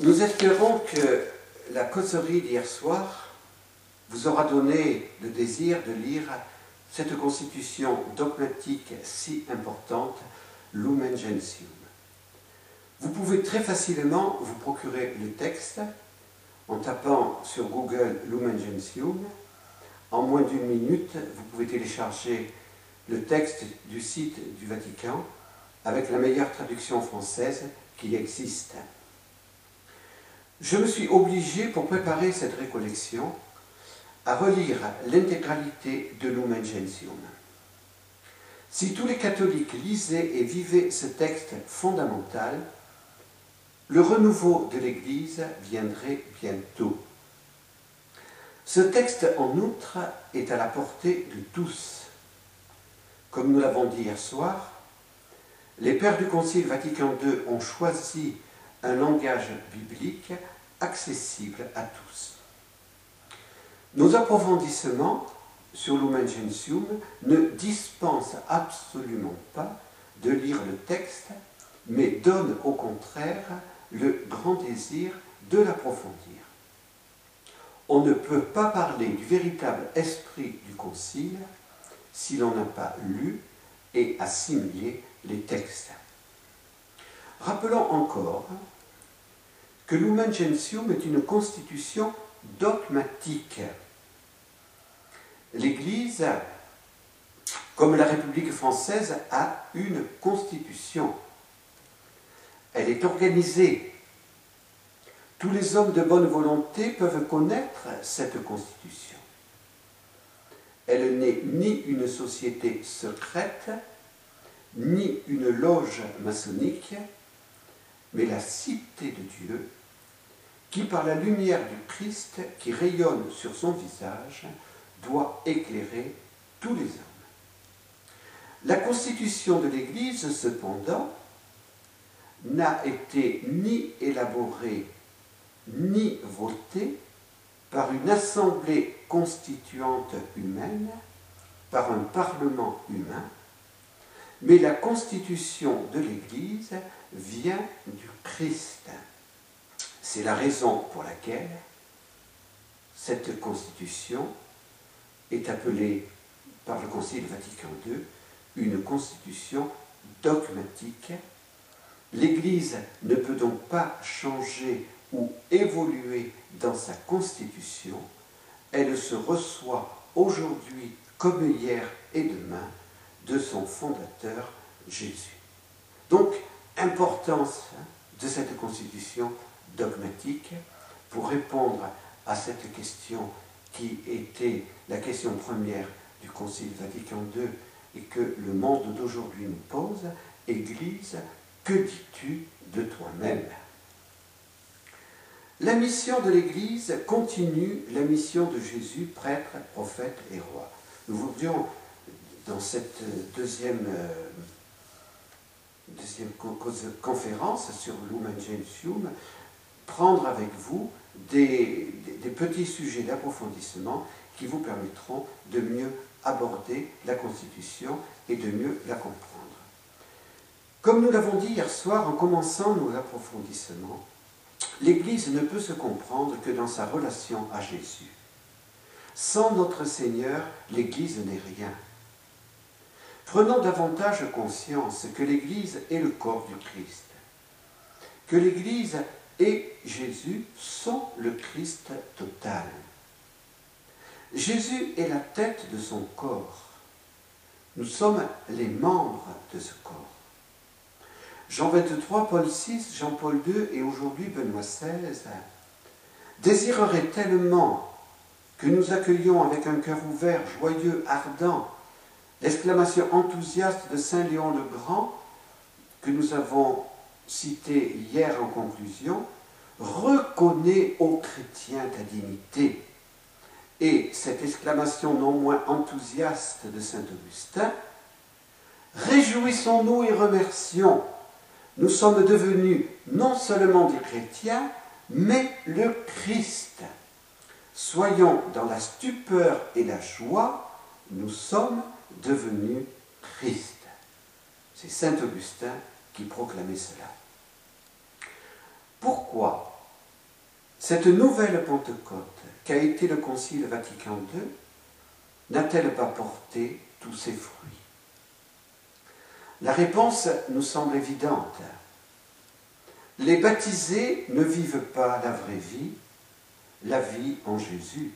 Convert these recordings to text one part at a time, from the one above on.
Nous espérons que la causerie d'hier soir vous aura donné le désir de lire cette constitution dogmatique si importante, Lumen Gentium. Vous pouvez très facilement vous procurer le texte en tapant sur Google Lumen Gentium. En moins d'une minute, vous pouvez télécharger le texte du site du Vatican avec la meilleure traduction française qui existe. Je me suis obligé, pour préparer cette récollection, à relire l'intégralité de Lumen Gentium. Si tous les catholiques lisaient et vivaient ce texte fondamental, le renouveau de l'Église viendrait bientôt. Ce texte, en outre, est à la portée de tous. Comme nous l'avons dit hier soir, les pères du Concile Vatican II ont choisi un langage biblique accessible à tous. Nos approfondissements sur Lumen Gentium ne dispensent absolument pas de lire le texte, mais donnent au contraire le grand désir de l'approfondir. On ne peut pas parler du véritable esprit du Concile si l'on n'a pas lu et assimilé les textes. Rappelons encore que Lumen Gentium est une constitution dogmatique. L'Église, comme la République française, a une constitution. Elle est organisée. Tous les hommes de bonne volonté peuvent connaître cette constitution. Elle n'est ni une société secrète, ni une loge maçonnique, mais la cité de Dieu, qui par la lumière du Christ qui rayonne sur son visage, doit éclairer tous les hommes. La constitution de l'Église, cependant, n'a été ni élaborée ni votée par une assemblée constituante humaine, par un parlement humain, mais la constitution de l'Église vient du Christ. C'est la raison pour laquelle cette constitution est appelée par le Concile Vatican II une constitution dogmatique. L'Église ne peut donc pas changer ou évoluer dans sa constitution. Elle se reçoit aujourd'hui comme hier et demain de son fondateur Jésus. Donc, importance hein, de cette constitution dogmatique pour répondre à cette question qui était la question première du Concile Vatican II et que le monde d'aujourd'hui nous pose, Église, que dis-tu de toi-même? La mission de l'Église continue la mission de Jésus, prêtre, prophète et roi. Nous voudrions, dans cette deuxième euh, deuxième conférence sur Lumen Gentium, prendre avec vous des, petits sujets d'approfondissement qui vous permettront de mieux aborder la Constitution et de mieux la comprendre. Comme nous l'avons dit hier soir en commençant nos approfondissements, l'Église ne peut se comprendre que dans sa relation à Jésus. Sans notre Seigneur, l'Église n'est rien. Prenons davantage conscience que l'Église est le corps du Christ, que l'Église et Jésus sont le Christ total. Jésus est la tête de son corps. Nous sommes les membres de ce corps. Jean 23, Paul VI, Jean-Paul II et aujourd'hui Benoît XVI désireraient tellement que nous accueillions avec un cœur ouvert, joyeux, ardent, L'exclamation enthousiaste de Saint Léon le Grand, que nous avons citée hier en conclusion, reconnaît aux chrétiens ta dignité. Et cette exclamation non moins enthousiaste de Saint Augustin, Réjouissons-nous et remercions, nous sommes devenus non seulement des chrétiens, mais le Christ. Soyons dans la stupeur et la joie, nous sommes devenu Christ. C'est Saint Augustin qui proclamait cela. Pourquoi cette nouvelle Pentecôte qu'a été le Concile Vatican II n'a-t-elle pas porté tous ses fruits? La réponse nous semble évidente. Les baptisés ne vivent pas la vraie vie, la vie en Jésus.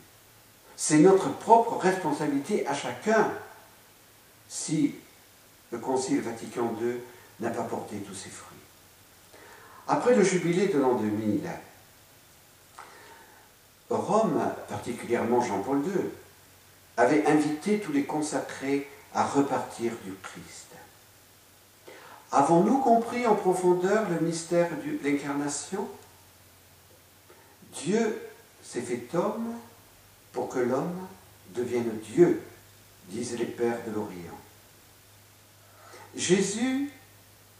C'est notre propre responsabilité à chacun si le Concile Vatican II n'a pas porté tous ses fruits. Après le jubilé de l'an 2000, Rome, particulièrement Jean-Paul II, avait invité tous les consacrés à repartir du Christ. Avons-nous compris en profondeur le mystère de l'incarnation? Dieu s'est fait homme pour que l'homme devienne Dieu, disent les pères de l'Orient. Jésus,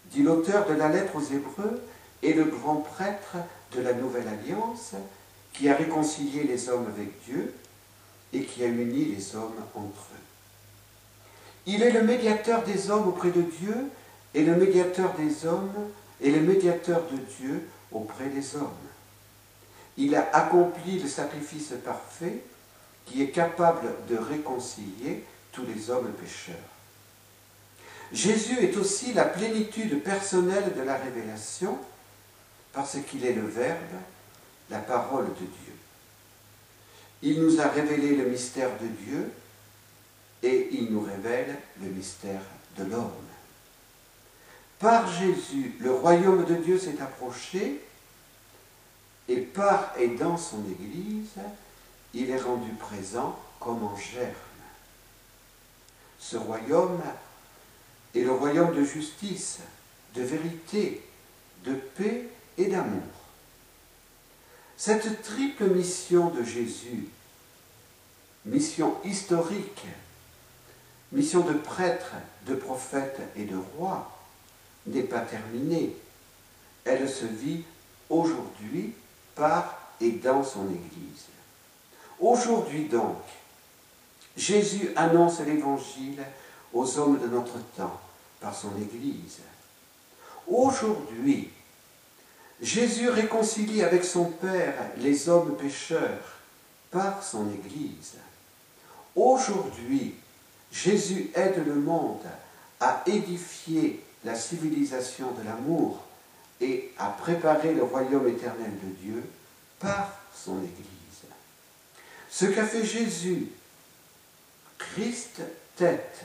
dit l'auteur de la lettre aux Hébreux, est le grand prêtre de la nouvelle alliance qui a réconcilié les hommes avec Dieu et qui a uni les hommes entre eux. Il est le médiateur des hommes auprès de Dieu et le médiateur des hommes et le médiateur de Dieu auprès des hommes. Il a accompli le sacrifice parfait qui est capable de réconcilier les hommes pécheurs. Jésus est aussi la plénitude personnelle de la révélation parce qu'il est le Verbe, la parole de Dieu. Il nous a révélé le mystère de Dieu et il nous révèle le mystère de l'homme. Par Jésus, le royaume de Dieu s'est approché et par et dans son Église, il est rendu présent comme en germe. Ce royaume est le royaume de justice, de vérité, de paix et d'amour. Cette triple mission de Jésus, mission historique, mission de prêtre, de prophète et de roi, n'est pas terminée. Elle se vit aujourd'hui par et dans son Église. Aujourd'hui donc, Jésus annonce l'Évangile aux hommes de notre temps par son Église. Aujourd'hui, Jésus réconcilie avec son Père les hommes pécheurs par son Église. Aujourd'hui, Jésus aide le monde à édifier la civilisation de l'amour et à préparer le royaume éternel de Dieu par son Église. Ce qu'a fait Jésus, Christ tête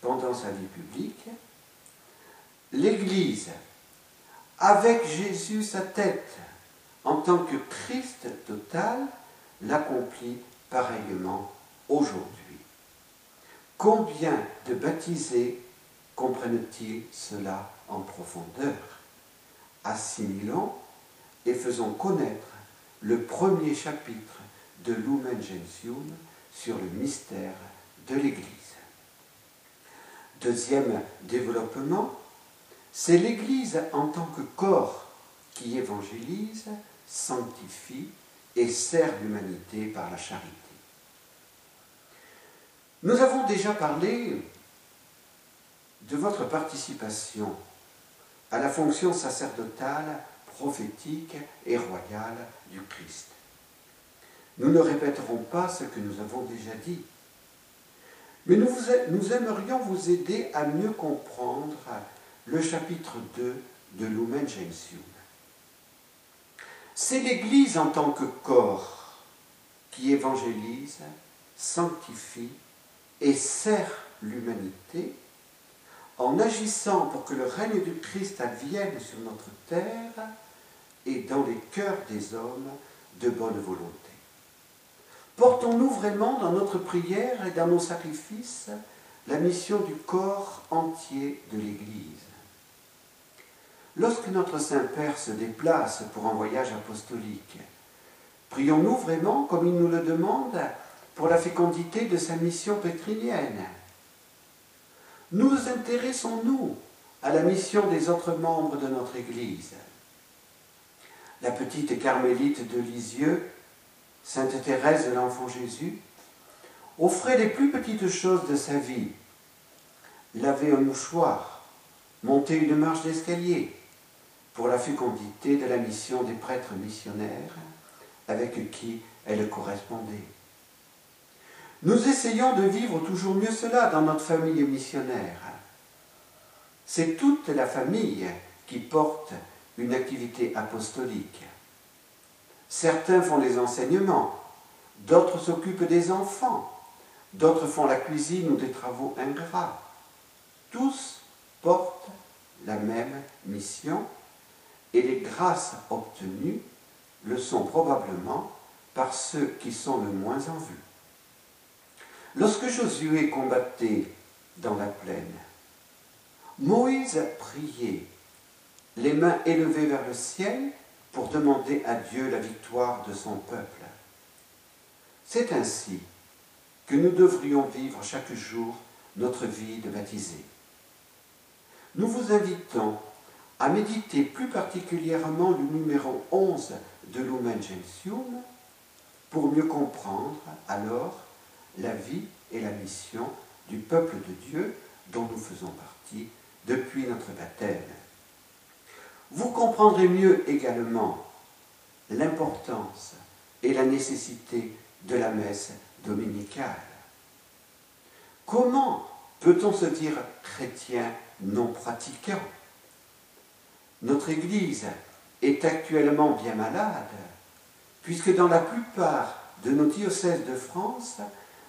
pendant sa vie publique, l'Église avec Jésus sa tête, en tant que Christ total, l'accomplit pareillement aujourd'hui. Combien de baptisés comprennent-ils cela en profondeur? Assimilons et faisons connaître le premier chapitre de Lumen Gentium sur le mystère de l'Église. Deuxième développement, c'est l'Église en tant que corps qui évangélise, sanctifie et sert l'humanité par la charité. Nous avons déjà parlé de votre participation à la fonction sacerdotale, prophétique et royale du Christ. Nous ne répéterons pas ce que nous avons déjà dit, mais nous, aimerions vous aider à mieux comprendre le chapitre 2 de Lumen Gentium. C'est l'Église en tant que corps qui évangélise, sanctifie et sert l'humanité en agissant pour que le règne du Christ advienne sur notre terre et dans les cœurs des hommes de bonne volonté. Portons-nous vraiment dans notre prière et dans nos sacrifices la mission du corps entier de l'Église Lorsque notre Saint-Père se déplace pour un voyage apostolique, prions-nous vraiment comme il nous le demande pour la fécondité de sa mission pétrinienne Nous intéressons-nous à la mission des autres membres de notre Église? La petite carmélite de Lisieux, Sainte Thérèse de l'Enfant Jésus, offrait les plus petites choses de sa vie. Laver un mouchoir, monter une marche d'escalier, pour la fécondité de la mission des prêtres missionnaires avec qui elle correspondait. Nous essayons de vivre toujours mieux cela dans notre famille missionnaire. C'est toute la famille qui porte une activité apostolique. Certains font les enseignements, d'autres s'occupent des enfants, d'autres font la cuisine ou des travaux ingrats. Tous portent la même mission et les grâces obtenues le sont probablement par ceux qui sont le moins en vue. Lorsque Josué combattait dans la plaine, Moïse priait, les mains élevées vers le ciel, pour demander à Dieu la victoire de son peuple. C'est ainsi que nous devrions vivre chaque jour notre vie de baptisé. Nous vous invitons à méditer plus particulièrement le numéro 11 de Lumen Gentium pour mieux comprendre alors la vie et la mission du peuple de Dieu dont nous faisons partie depuis notre baptême. Vous comprendrez mieux également l'importance et la nécessité de la messe dominicale. Comment peut-on se dire chrétien non pratiquant? Notre Église est actuellement bien malade, puisque dans la plupart de nos diocèses de France,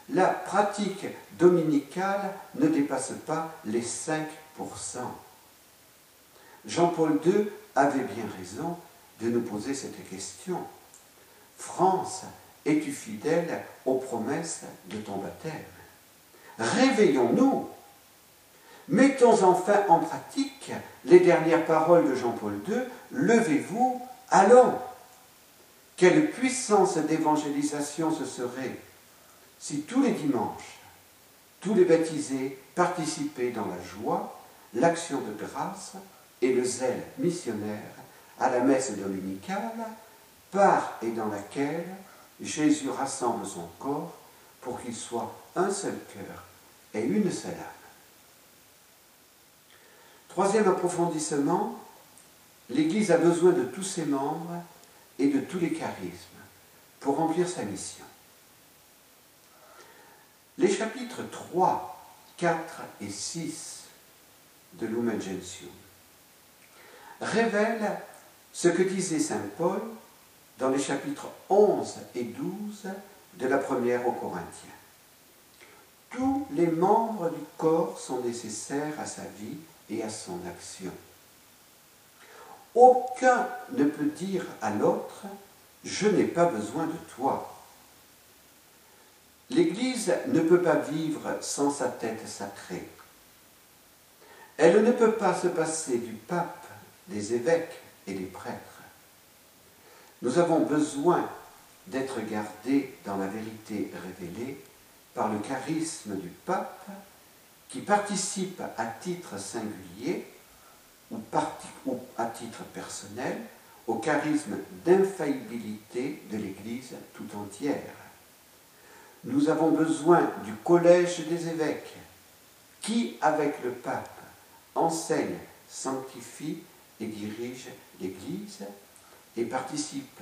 la pratique dominicale ne dépasse pas les 5%. Jean-Paul II avait bien raison de nous poser cette question. France, es-tu fidèle aux promesses de ton baptême? Réveillons-nous Mettons enfin en pratique les dernières paroles de Jean-Paul II, Levez-vous, allons. Quelle puissance d'évangélisation ce serait si tous les dimanches, tous les baptisés participaient dans la joie, l'action de grâce et le zèle missionnaire à la messe dominicale, par et dans laquelle Jésus rassemble son corps pour qu'il soit un seul cœur et une seule âme. Troisième approfondissement, l'Église a besoin de tous ses membres et de tous les charismes pour remplir sa mission. Les chapitres 3, 4 et 6 de Lumen révèlent ce que disait Saint Paul dans les chapitres 11 et 12 de la première aux Corinthiens. Tous les membres du corps sont nécessaires à sa vie et à son action. Aucun ne peut dire à l'autre, je n'ai pas besoin de toi. L'Église ne peut pas vivre sans sa tête sacrée. Elle ne peut pas se passer du pape, des évêques et des prêtres. Nous avons besoin d'être gardés dans la vérité révélée par le charisme du pape qui participent à titre singulier ou, à titre personnel au charisme d'infaillibilité de l'Église tout entière. Nous avons besoin du collège des évêques qui, avec le pape, enseigne, sanctifie dirige l'Église et participe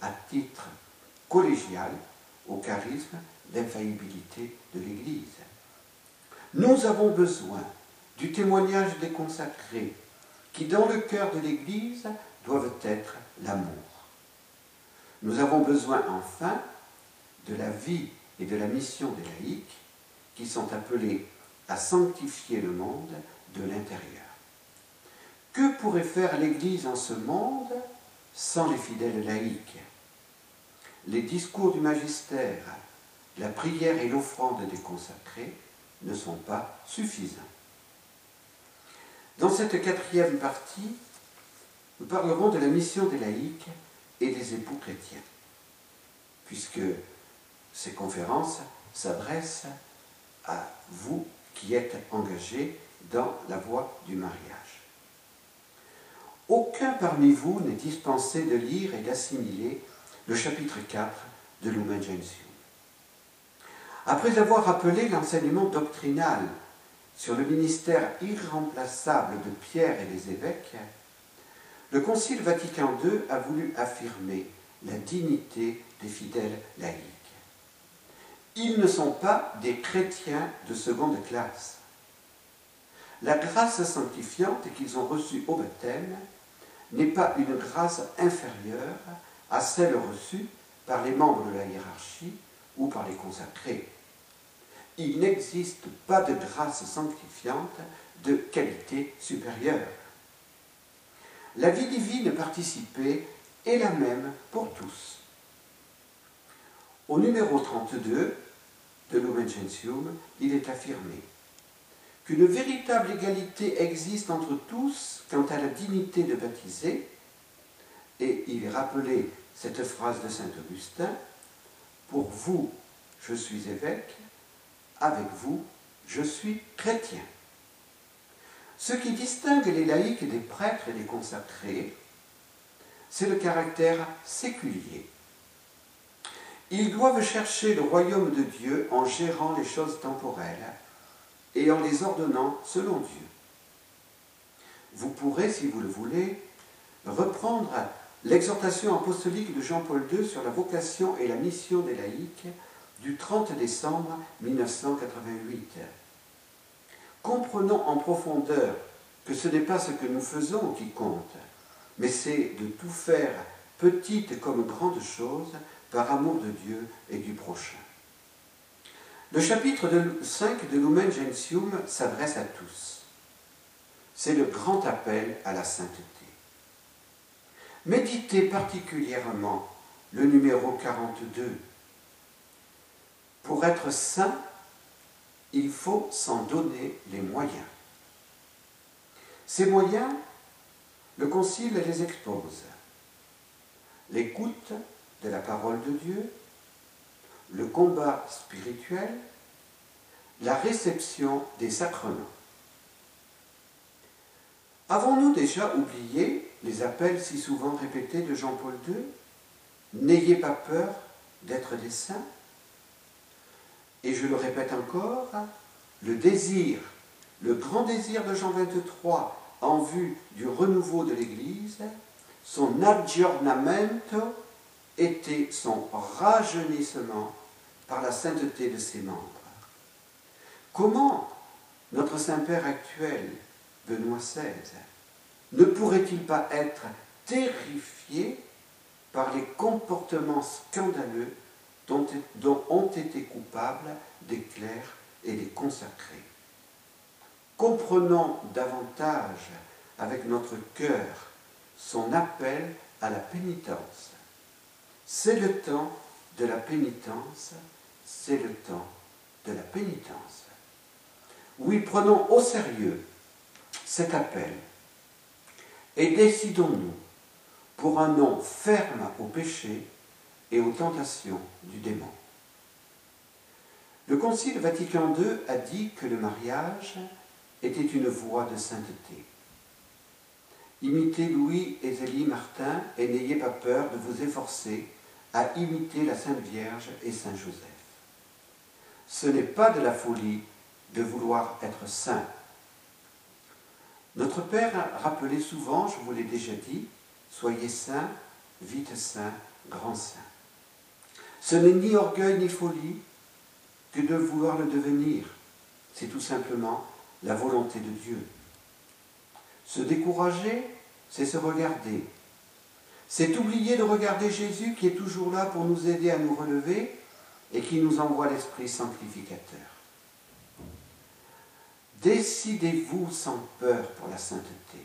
à titre collégial au charisme d'infaillibilité de l'Église. Nous avons besoin du témoignage des consacrés, qui dans le cœur de l'Église doivent être l'amour. Nous avons besoin enfin de la vie et de la mission des laïcs, qui sont appelés à sanctifier le monde de l'intérieur. Que pourrait faire l'Église en ce monde sans les fidèles laïcs? Les discours du magistère, la prière et l'offrande des consacrés ne sont pas suffisants. Dans cette quatrième partie, nous parlerons de la mission des laïcs et des époux chrétiens, puisque ces conférences s'adressent à vous qui êtes engagés dans la voie du mariage. Aucun parmi vous n'est dispensé de lire et d'assimiler le chapitre 4 de Lumen. Après avoir rappelé l'enseignement doctrinal sur le ministère irremplaçable de Pierre et des évêques, le Concile Vatican II a voulu affirmer la dignité des fidèles laïcs. Ils ne sont pas des chrétiens de seconde classe. La grâce sanctifiante qu'ils ont reçue au baptême n'est pas une grâce inférieure à celle reçue par les membres de la hiérarchie ou par les consacrés. Il n'existe pas de grâce sanctifiante de qualité supérieure. La vie divine participée est la même pour tous. Au numéro 32 de Lumen il est affirmé qu'une véritable égalité existe entre tous quant à la dignité de baptiser, et il est rappelé cette phrase de Saint Augustin, Pour vous, je suis évêque, avec vous, je suis chrétien. Ce qui distingue les laïcs des prêtres et des consacrés, c'est le caractère séculier. Ils doivent chercher le royaume de Dieu en gérant les choses temporelles et en les ordonnant selon Dieu. Vous pourrez, si vous le voulez, reprendre l'exhortation apostolique de Jean-Paul II sur la vocation et la mission des laïcs du 30 décembre 1988. Comprenons en profondeur que ce n'est pas ce que nous faisons qui compte, mais c'est de tout faire, petite comme grande chose, par amour de Dieu et du prochain. Le chapitre 5 de Lumen Gentium s'adresse à tous. C'est le grand appel à la sainteté. Méditez particulièrement le numéro 42. Pour être saint, il faut s'en donner les moyens. Ces moyens, le Concile les expose. L'écoute de la parole de Dieu, le combat spirituel, la réception des sacrements. Avons-nous déjà oublié les appels si souvent répétés de Jean-Paul II? N'ayez pas peur d'être des saints. Et je le répète encore, le désir, le grand désir de Jean 23 en vue du renouveau de l'Église, son aggiornamento était son rajeunissement par la sainteté de ses membres. Comment notre Saint-Père actuel, Benoît XVI, ne pourrait-il pas être terrifié par les comportements scandaleux dont, ont été coupables des clercs et des consacrés? Comprenons davantage avec notre cœur son appel à la pénitence. C'est le temps de la pénitence, c'est le temps de la pénitence. Oui, prenons au sérieux cet appel et décidons-nous pour un nom ferme au péché et aux tentations du démon. Le Concile Vatican II a dit que le mariage était une voie de sainteté. Imitez Louis et Zélie Martin et n'ayez pas peur de vous efforcer à imiter la Sainte Vierge et Saint Joseph. Ce n'est pas de la folie de vouloir être saint. Notre Père rappelait souvent, je vous l'ai déjà dit, soyez saints, vite saints, grand saints. Ce n'est ni orgueil ni folie que de vouloir le devenir. C'est tout simplement la volonté de Dieu. Se décourager, c'est se regarder. C'est oublier de regarder Jésus qui est toujours là pour nous aider à nous relever et qui nous envoie l'Esprit sanctificateur. Décidez-vous sans peur pour la sainteté.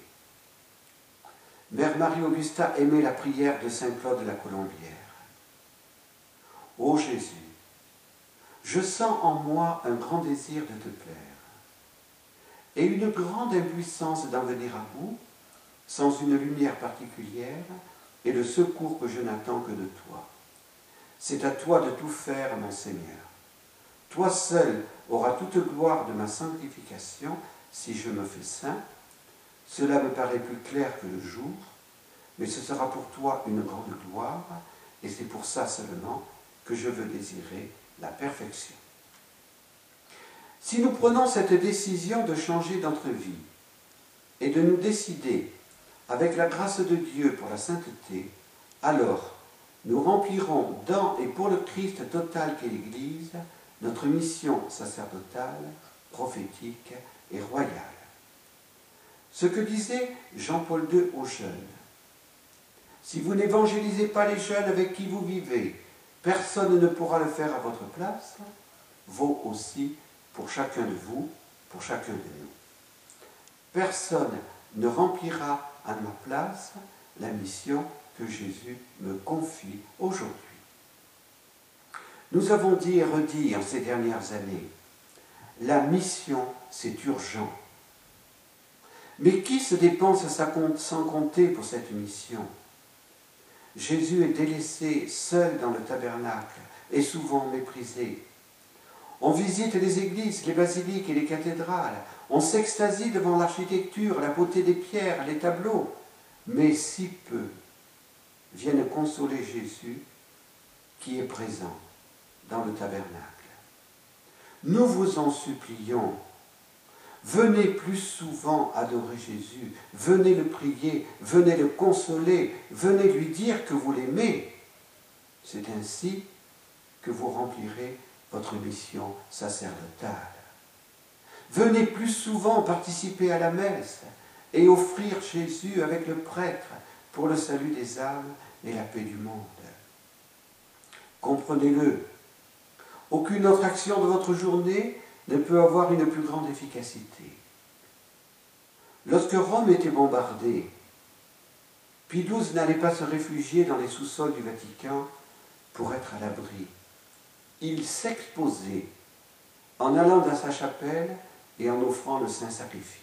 Mère Marie-Augusta aimait la prière de Saint Claude de la Colombière. Ô Jésus, je sens en moi un grand désir de te plaire et une grande impuissance d'en venir à bout, sans une lumière particulière et le secours que je n'attends que de toi. C'est à toi de tout faire, mon Seigneur. Toi seul auras toute gloire de ma sanctification si je me fais saint. Cela me paraît plus clair que le jour, mais ce sera pour toi une grande gloire, et c'est pour ça seulement que je veux désirer la perfection. Si nous prenons cette décision de changer notre vie et de nous décider avec la grâce de Dieu pour la sainteté, alors nous remplirons dans et pour le Christ total qu'est l'Église notre mission sacerdotale, prophétique et royale. Ce que disait Jean-Paul II aux jeunes. Si vous n'évangélisez pas les jeunes avec qui vous vivez, personne ne pourra le faire à votre place, vaut aussi pour chacun de vous, pour chacun de nous. Personne ne remplira à ma place la mission que Jésus me confie aujourd'hui. Nous avons dit et redit en ces dernières années, la mission, c'est urgent. Mais qui se dépense sans compter pour cette mission? Jésus est délaissé seul dans le tabernacle et souvent méprisé. On visite les églises, les basiliques et les cathédrales. On s'extasie devant l'architecture, la beauté des pierres, les tableaux. Mais si peu viennent consoler Jésus qui est présent dans le tabernacle. Nous vous en supplions, venez plus souvent adorer Jésus, venez le prier, venez le consoler, venez lui dire que vous l'aimez. C'est ainsi que vous remplirez votre mission sacerdotale. Venez plus souvent participer à la messe et offrir Jésus avec le prêtre pour le salut des âmes et la paix du monde. Comprenez-le, aucune autre action de votre journée ne peut avoir une plus grande efficacité. Lorsque Rome était bombardée, Pie n'allait pas se réfugier dans les sous-sols du Vatican pour être à l'abri. Il s'exposait en allant dans sa chapelle et en offrant le saint sacrifice.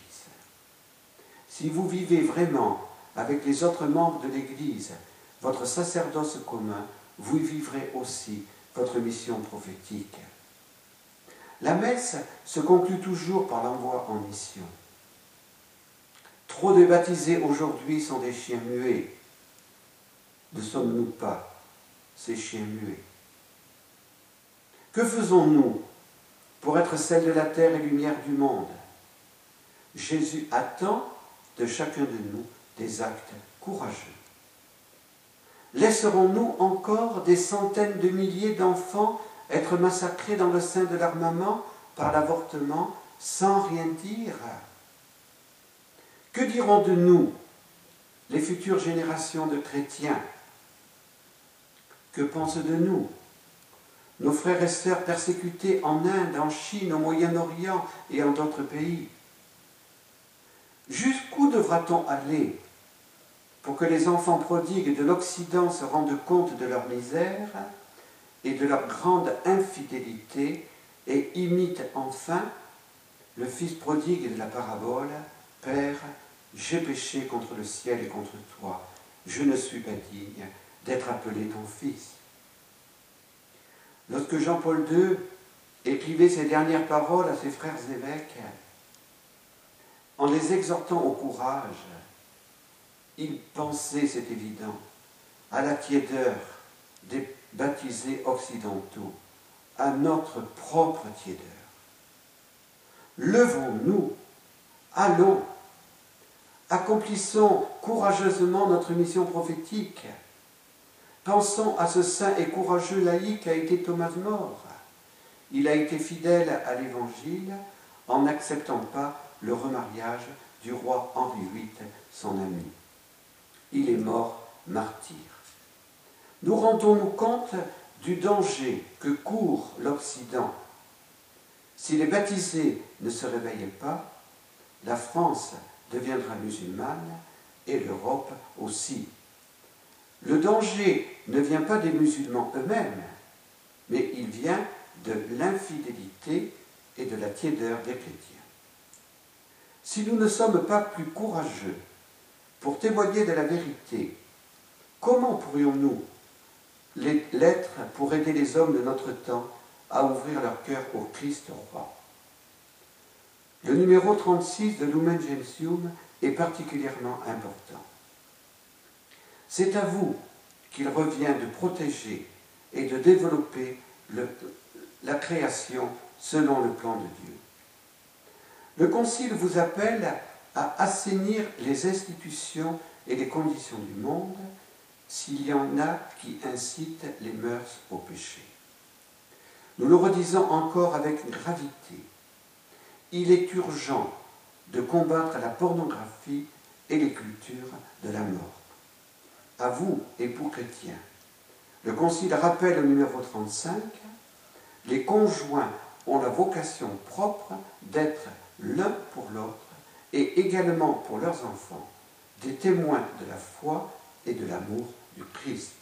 Si vous vivez vraiment avec les autres membres de l'Église votre sacerdoce commun, vous vivrez aussi votre mission prophétique. La messe se conclut toujours par l'envoi en mission. Trop de baptisés aujourd'hui sont des chiens muets. Ne sommes-nous pas ces chiens muets? Que faisons-nous pour être celle de la terre et lumière du monde? Jésus attend de chacun de nous des actes courageux. Laisserons-nous encore des centaines de milliers d'enfants être massacrés dans le sein de l'armement par l'avortement sans rien dire? Que diront de nous les futures générations de chrétiens? Que pensent de nous nos frères et sœurs persécutés en Inde, en Chine, au Moyen-Orient et en d'autres pays Jusqu'où devra-t-on aller pour que les enfants prodigues de l'Occident se rendent compte de leur misère et de leur grande infidélité et imitent enfin le fils prodigue de la parabole Père, j'ai péché contre le ciel et contre toi, je ne suis pas digne d'être appelé ton fils. Lorsque Jean-Paul II écrivait ces dernières paroles à ses frères évêques, en les exhortant au courage, il pensait, c'est évident, à la tiédeur des baptisés occidentaux, à notre propre tiédeur. Levons-nous, allons, accomplissons courageusement notre mission prophétique. Pensons à ce saint et courageux laïc a été Thomas More. Il a été fidèle à l'Évangile en n'acceptant pas le remariage du roi Henri VIII, son ami. Il est mort martyr. Nous rendons-nous compte du danger que court l'Occident. Si les baptisés ne se réveillent pas, la France deviendra musulmane et l'Europe aussi. Le danger ne vient pas des musulmans eux-mêmes, mais il vient de l'infidélité et de la tiédeur des chrétiens. Si nous ne sommes pas plus courageux pour témoigner de la vérité, comment pourrions-nous l'être pour aider les hommes de notre temps à ouvrir leur cœur au Christ roi? Le numéro 36 de Lumen Gentium est particulièrement important. C'est à vous qu'il revient de protéger et de développer la création selon le plan de Dieu. Le Concile vous appelle à assainir les institutions et les conditions du monde s'il y en a qui incitent les mœurs au péché. Nous le redisons encore avec gravité. Il est urgent de combattre la pornographie et les cultures de la mort. À vous, époux chrétiens, le Concile rappelle au numéro 35, les conjoints ont la vocation propre d'être l'un pour l'autre et également pour leurs enfants des témoins de la foi et de l'amour du Christ.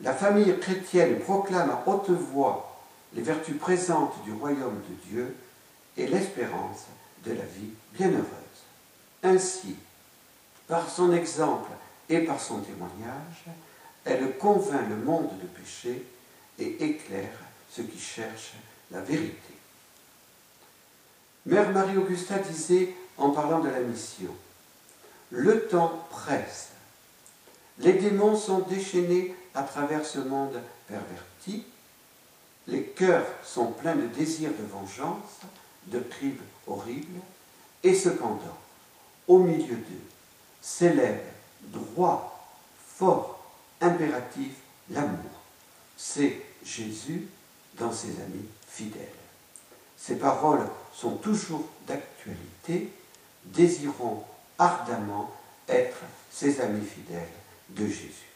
La famille chrétienne proclame à haute voix les vertus présentes du royaume de Dieu et l'espérance de la vie bienheureuse. Ainsi, par son exemple et par son témoignage, elle convainc le monde de péché et éclaire ceux qui cherchent la vérité. Mère Marie-Augusta disait en parlant de la mission, Le temps presse. Les démons sont déchaînés à travers ce monde perverti. Les cœurs sont pleins de désirs de vengeance, de crimes horribles. Et cependant, au milieu d'eux, s'élève droit, fort, impératif l'amour. C'est Jésus dans ses amis fidèles. Ces paroles sont toujours d'actualité. Désirons ardemment être ses amis fidèles de Jésus.